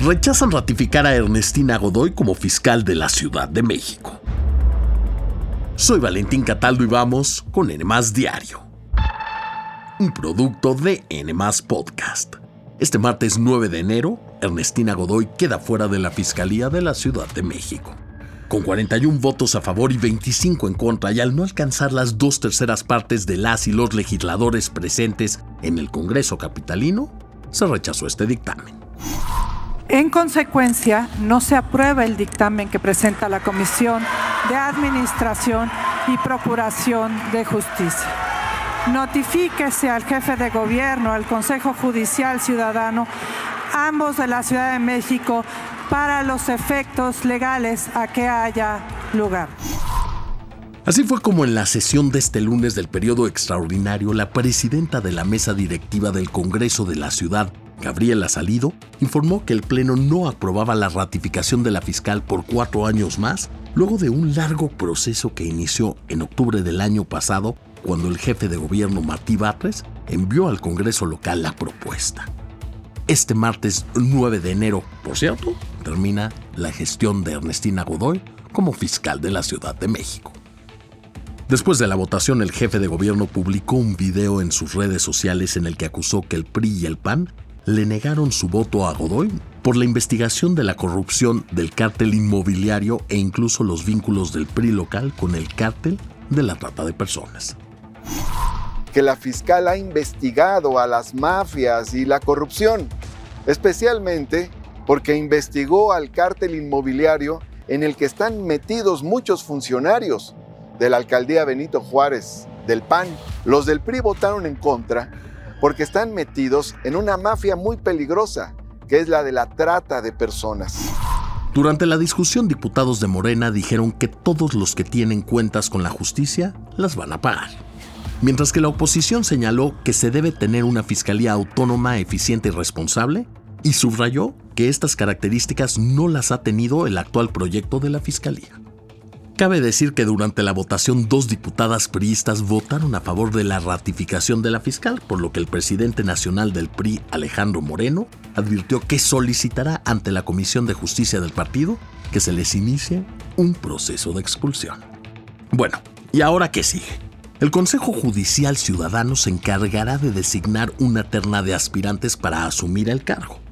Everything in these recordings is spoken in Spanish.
rechazan ratificar a Ernestina Godoy como fiscal de la Ciudad de México. Soy Valentín Cataldo y vamos con N Diario, un producto de N Podcast. Este martes 9 de enero, Ernestina Godoy queda fuera de la Fiscalía de la Ciudad de México. Con 41 votos a favor y 25 en contra, y al no alcanzar las dos terceras partes de las y los legisladores presentes en el Congreso Capitalino, se rechazó este dictamen. En consecuencia, no se aprueba el dictamen que presenta la Comisión de Administración y Procuración de Justicia. Notifíquese al jefe de gobierno, al Consejo Judicial Ciudadano, ambos de la Ciudad de México, para los efectos legales a que haya lugar. Así fue como en la sesión de este lunes del periodo extraordinario, la presidenta de la mesa directiva del Congreso de la Ciudad, Gabriela Salido, informó que el Pleno no aprobaba la ratificación de la fiscal por cuatro años más, luego de un largo proceso que inició en octubre del año pasado, cuando el jefe de gobierno Martí Batres envió al Congreso local la propuesta. Este martes 9 de enero, por cierto, termina la gestión de Ernestina Godoy como fiscal de la Ciudad de México. Después de la votación, el jefe de gobierno publicó un video en sus redes sociales en el que acusó que el PRI y el PAN le negaron su voto a Godoy por la investigación de la corrupción del cártel inmobiliario e incluso los vínculos del PRI local con el cártel de la trata de personas. Que la fiscal ha investigado a las mafias y la corrupción, especialmente porque investigó al cártel inmobiliario en el que están metidos muchos funcionarios de la alcaldía Benito Juárez, del PAN. Los del PRI votaron en contra porque están metidos en una mafia muy peligrosa, que es la de la trata de personas. Durante la discusión, diputados de Morena dijeron que todos los que tienen cuentas con la justicia las van a pagar. Mientras que la oposición señaló que se debe tener una fiscalía autónoma, eficiente y responsable, y subrayó que estas características no las ha tenido el actual proyecto de la fiscalía. Cabe decir que durante la votación dos diputadas priistas votaron a favor de la ratificación de la fiscal, por lo que el presidente nacional del PRI, Alejandro Moreno, advirtió que solicitará ante la Comisión de Justicia del partido que se les inicie un proceso de expulsión. Bueno, ¿y ahora qué sigue? El Consejo Judicial Ciudadano se encargará de designar una terna de aspirantes para asumir el cargo.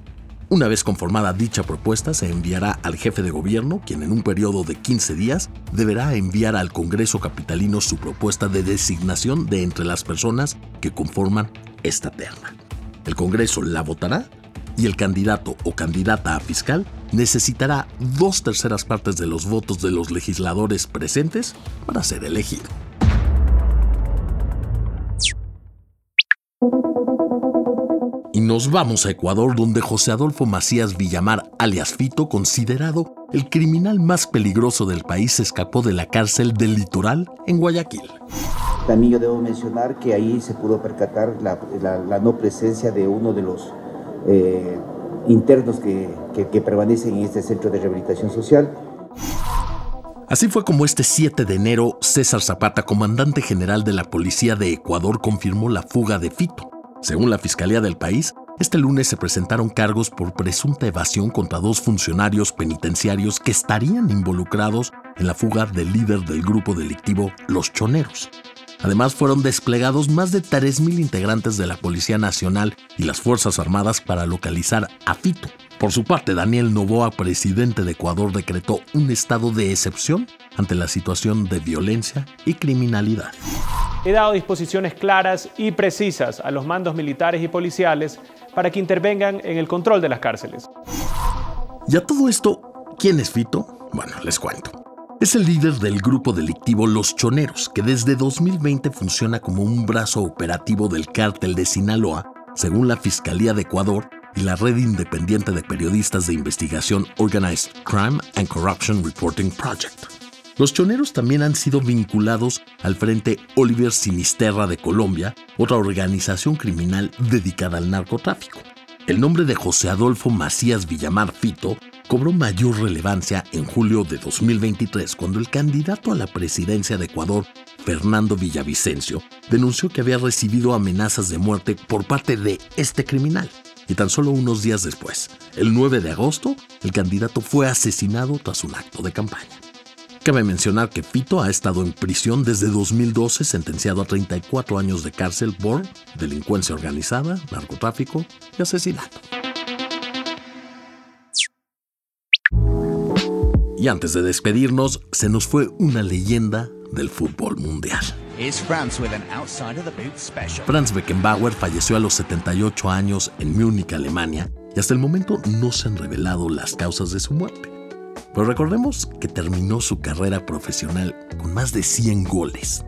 Una vez conformada dicha propuesta, se enviará al jefe de gobierno, quien en un periodo de 15 días deberá enviar al Congreso Capitalino su propuesta de designación de entre las personas que conforman esta terna. El Congreso la votará y el candidato o candidata a fiscal necesitará dos terceras partes de los votos de los legisladores presentes para ser elegido. Y nos vamos a Ecuador, donde José Adolfo Macías Villamar, alias Fito, considerado el criminal más peligroso del país, escapó de la cárcel del litoral en Guayaquil. También yo debo mencionar que ahí se pudo percatar la, no presencia de uno de los eh, internos que, que permanecen en este centro de rehabilitación social. Así fue como este 7 de enero César Zapata, comandante general de la Policía de Ecuador, confirmó la fuga de Fito. Según la Fiscalía del país, este lunes se presentaron cargos por presunta evasión contra dos funcionarios penitenciarios que estarían involucrados en la fuga del líder del grupo delictivo Los Choneros. Además, fueron desplegados más de 3.000 integrantes de la Policía Nacional y las Fuerzas Armadas para localizar a Fito. Por su parte, Daniel Novoa, presidente de Ecuador, decretó un estado de excepción ante la situación de violencia y criminalidad. He dado disposiciones claras y precisas a los mandos militares y policiales para que intervengan en el control de las cárceles. Y a todo esto, ¿quién es Fito? Bueno, les cuento. Es el líder del grupo delictivo Los Choneros, que desde 2020 funciona como un brazo operativo del cártel de Sinaloa, según la Fiscalía de Ecuador y la red independiente de periodistas de investigación Organized Crime and Corruption Reporting Project. Los choneros también han sido vinculados al Frente Oliver Sinisterra de Colombia, otra organización criminal dedicada al narcotráfico. El nombre de José Adolfo Macías Villamar Fito cobró mayor relevancia en julio de 2023 cuando el candidato a la presidencia de Ecuador, Fernando Villavicencio, denunció que había recibido amenazas de muerte por parte de este criminal Y tan solo unos días después, el 9 de agosto, el candidato fue asesinado tras un acto de campaña. Cabe mencionar que Fito ha estado en prisión desde 2012, sentenciado a 34 años de cárcel por delincuencia organizada, narcotráfico y asesinato. Y antes de despedirnos, se nos fue una leyenda del fútbol mundial. Franz Beckenbauer falleció a los 78 años en Múnich, Alemania, y hasta el momento no se han revelado las causas de su muerte. Pero recordemos que terminó su carrera profesional con más de 100 goles.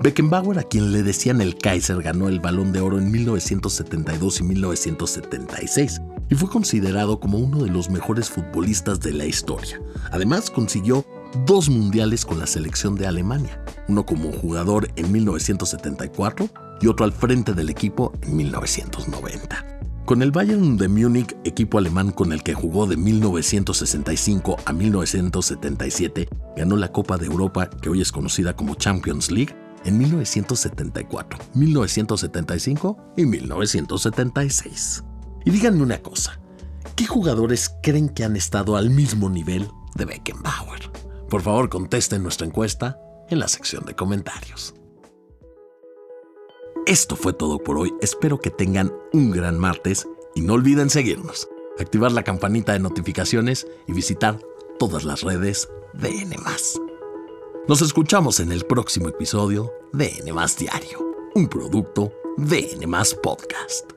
Beckenbauer, a quien le decían el Kaiser, ganó el Balón de Oro en 1972 y 1976 y fue considerado como uno de los mejores futbolistas de la historia. Además, consiguió dos mundiales con la selección de Alemania, uno como jugador en 1974 y otro al frente del equipo en 1990. Con el Bayern de Múnich, equipo alemán con el que jugó de 1965 a 1977, ganó la Copa de Europa, que hoy es conocida como Champions League, en 1974, 1975 y 1976. Y díganme una cosa, ¿qué jugadores creen que han estado al mismo nivel de Beckenbauer? Por favor, contesten nuestra encuesta en la sección de comentarios. Esto fue todo por hoy. Espero que tengan un gran martes y no olviden seguirnos, activar la campanita de notificaciones y visitar todas las redes de N. Nos escuchamos en el próximo episodio de N Diario, un producto de N Podcast.